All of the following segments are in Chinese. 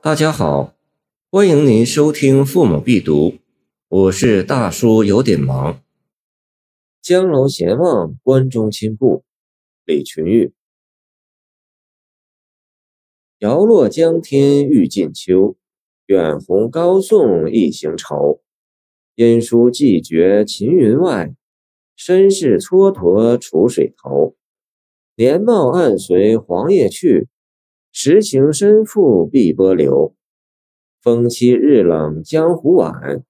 大家好，欢迎您收听《父母必读》，我是大叔，有点忙。江楼闲望，关中亲故，李群玉。摇落江天欲尽秋，远鸿高送一行愁。音书寄绝秦云外，身世蹉跎楚水头。年貌暗随黄叶去，时情深付碧波流。风凄日冷江湖晚，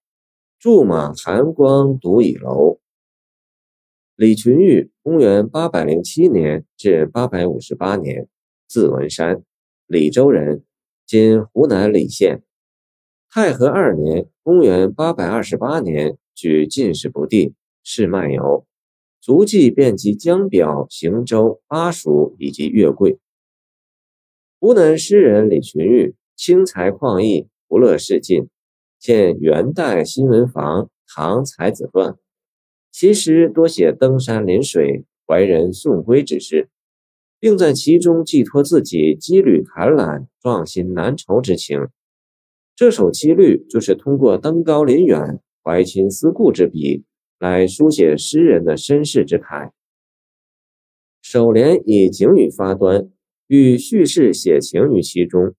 驻马寒光独倚楼。李群玉，公元八百零七年至八百五十八年，字文山。李州人，今湖南澧县。太和二年（公元828年），举进士不第，仕漫游，足迹遍及江表、行州、巴蜀以及月桂。湖南诗人李群玉，轻才旷逸，不乐仕进，见元代新闻房《唐才子传》，其诗多写登山临水、怀人送归之事。并在其中寄托自己羁旅坎览、壮心难酬之情。这首七律就是通过登高临远、怀亲思故之笔，来书写诗人的身世之慨。首联以景语发端，欲叙事写情于其中。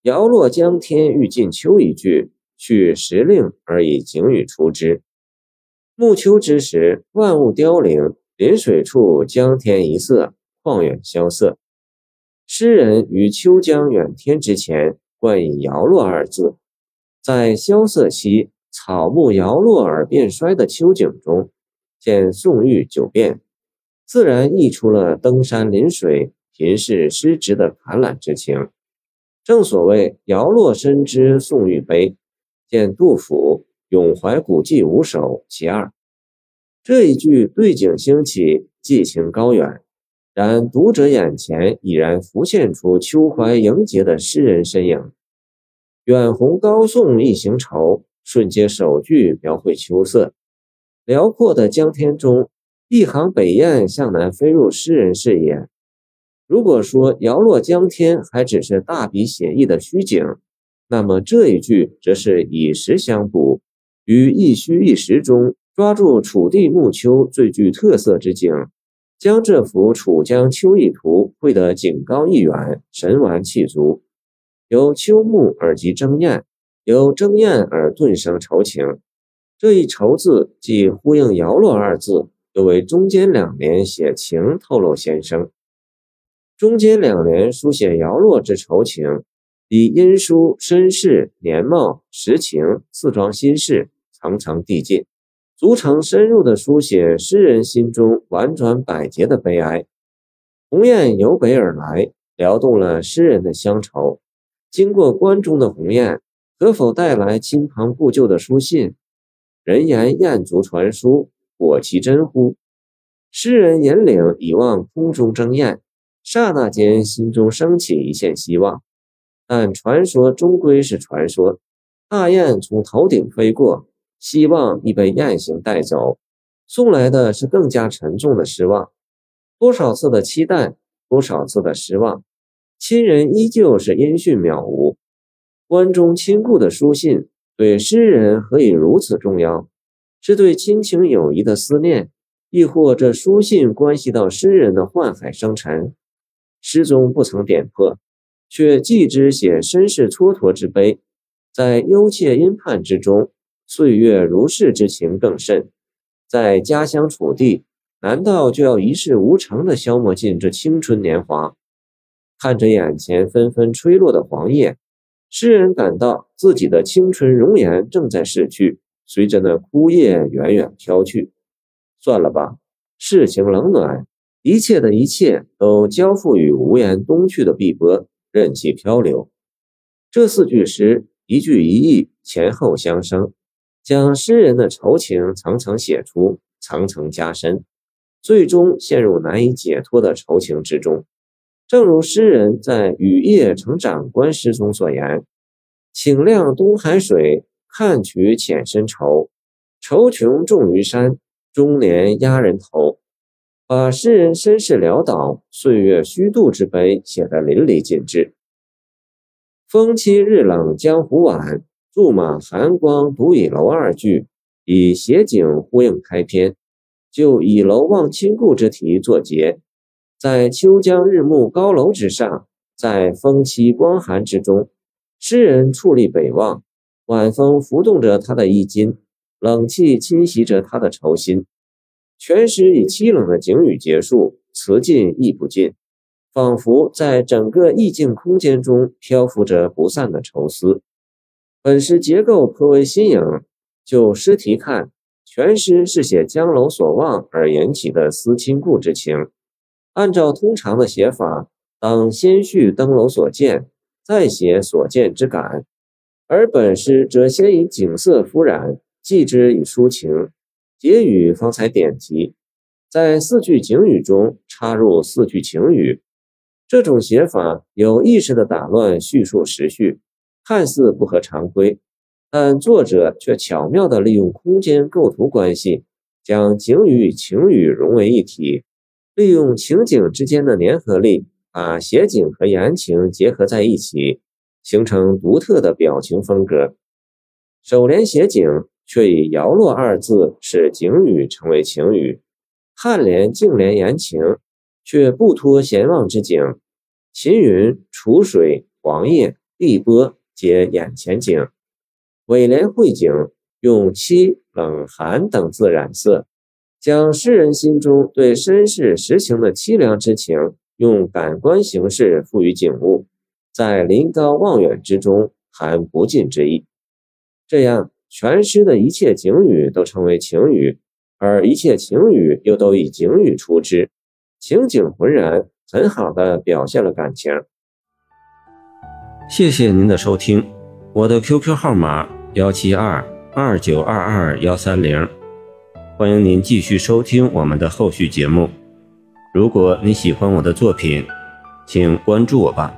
摇落江天欲尽秋一句，去时令而以景语出之。暮秋之时，万物凋零，临水处江天一色。旷远萧瑟，诗人于秋江远天之前冠以“摇落”二字，在萧瑟兮草木摇落而变衰的秋景中，见宋玉九变，自然溢出了登山临水、贫士失职的坎览之情。正所谓“摇落深知宋玉悲”，见杜甫《咏怀古迹五首·其二》。这一句对景兴起，寄情高远。然读者眼前已然浮现出秋怀迎节的诗人身影。远鸿高送一行愁，瞬间首句描绘秋色。辽阔的江天中，一行北雁向南飞入诗人视野。如果说摇落江天还只是大笔写意的虚景，那么这一句则是以实相补，于一虚一实中抓住楚地暮秋最具特色之景。将这幅楚江秋意图绘得景高意远、神完气足，由秋暮而及争艳，由争艳而顿生愁情。这一愁字既呼应摇落二字，又为中间两联写情透露先声。中间两联书写摇落之愁情，以音书身世、年貌、实情四桩心事，层层递进。足成深入的书写诗人心中婉转百结的悲哀。鸿雁由北而来，撩动了诗人的乡愁。经过关中的鸿雁，可否带来亲朋故旧的书信？人言雁足传书，果其真乎？诗人引领以望空中争雁，刹那间心中升起一线希望。但传说终归是传说，大雁从头顶飞过。希望已被雁行带走，送来的是更加沉重的失望。多少次的期待，多少次的失望，亲人依旧是音讯渺无。关中亲故的书信对诗人何以如此重要？是对亲情友谊的思念，亦或这书信关系到诗人的宦海生沉？诗中不曾点破，却记之写身世蹉跎之悲，在忧切阴盼之中。岁月如逝之情更甚，在家乡楚地，难道就要一事无成的消磨尽这青春年华？看着眼前纷纷吹落的黄叶，诗人感到自己的青春容颜正在逝去，随着那枯叶远远飘去。算了吧，世情冷暖，一切的一切都交付于无言东去的碧波，任其漂流。这四句诗，一句一意，前后相生。将诗人的愁情层层写出，层层加深，最终陷入难以解脱的愁情之中。正如诗人在《雨夜成长官》诗中所言：“请亮东海水，看取浅深愁。愁穷重于山，终年压人头。”把诗人身世潦倒、岁月虚度之悲写得淋漓尽致。风凄日冷江湖晚，驻马寒光独倚楼二句，以写景呼应开篇，就倚楼望亲故之题作结。在秋江日暮高楼之上，在风凄光寒之中，诗人矗立北望，晚风拂动着他的衣襟，冷气侵袭着他的愁心。全诗以凄冷的景语结束，词尽意不尽，仿佛在整个意境空间中漂浮着不散的愁思。本诗结构颇为新颖，就诗题看，全诗是写江楼所望而引起的思亲故之情。按照通常的写法，当先叙登楼所见，再写所见之感，而本诗则先以景色敷染，继之以抒情。结语方才点题，在四句景语中插入四句情语，这种写法有意识地打乱叙述时序，看似不合常规，但作者却巧妙地利用空间构图关系，将景语与情语融为一体，利用情景之间的粘合力，把写景和言情结合在一起，形成独特的表情风格。首联写景。却以“摇落”二字使景语成为情语，颔联、颈联言情，却不脱闲望之景。秦云、楚水、黄叶、碧波皆眼前景。尾联会景，用凄、冷、寒等字染色，将诗人心中对身世实情的凄凉之情，用感官形式赋予景物，在临高望远之中含不尽之意。这样。全诗的一切景语都成为情语，而一切情语又都以景语出之，情景浑然，很好的表现了感情。谢谢您的收听，我的 QQ 号码幺七二二九二二幺三零，欢迎您继续收听我们的后续节目。如果你喜欢我的作品，请关注我吧。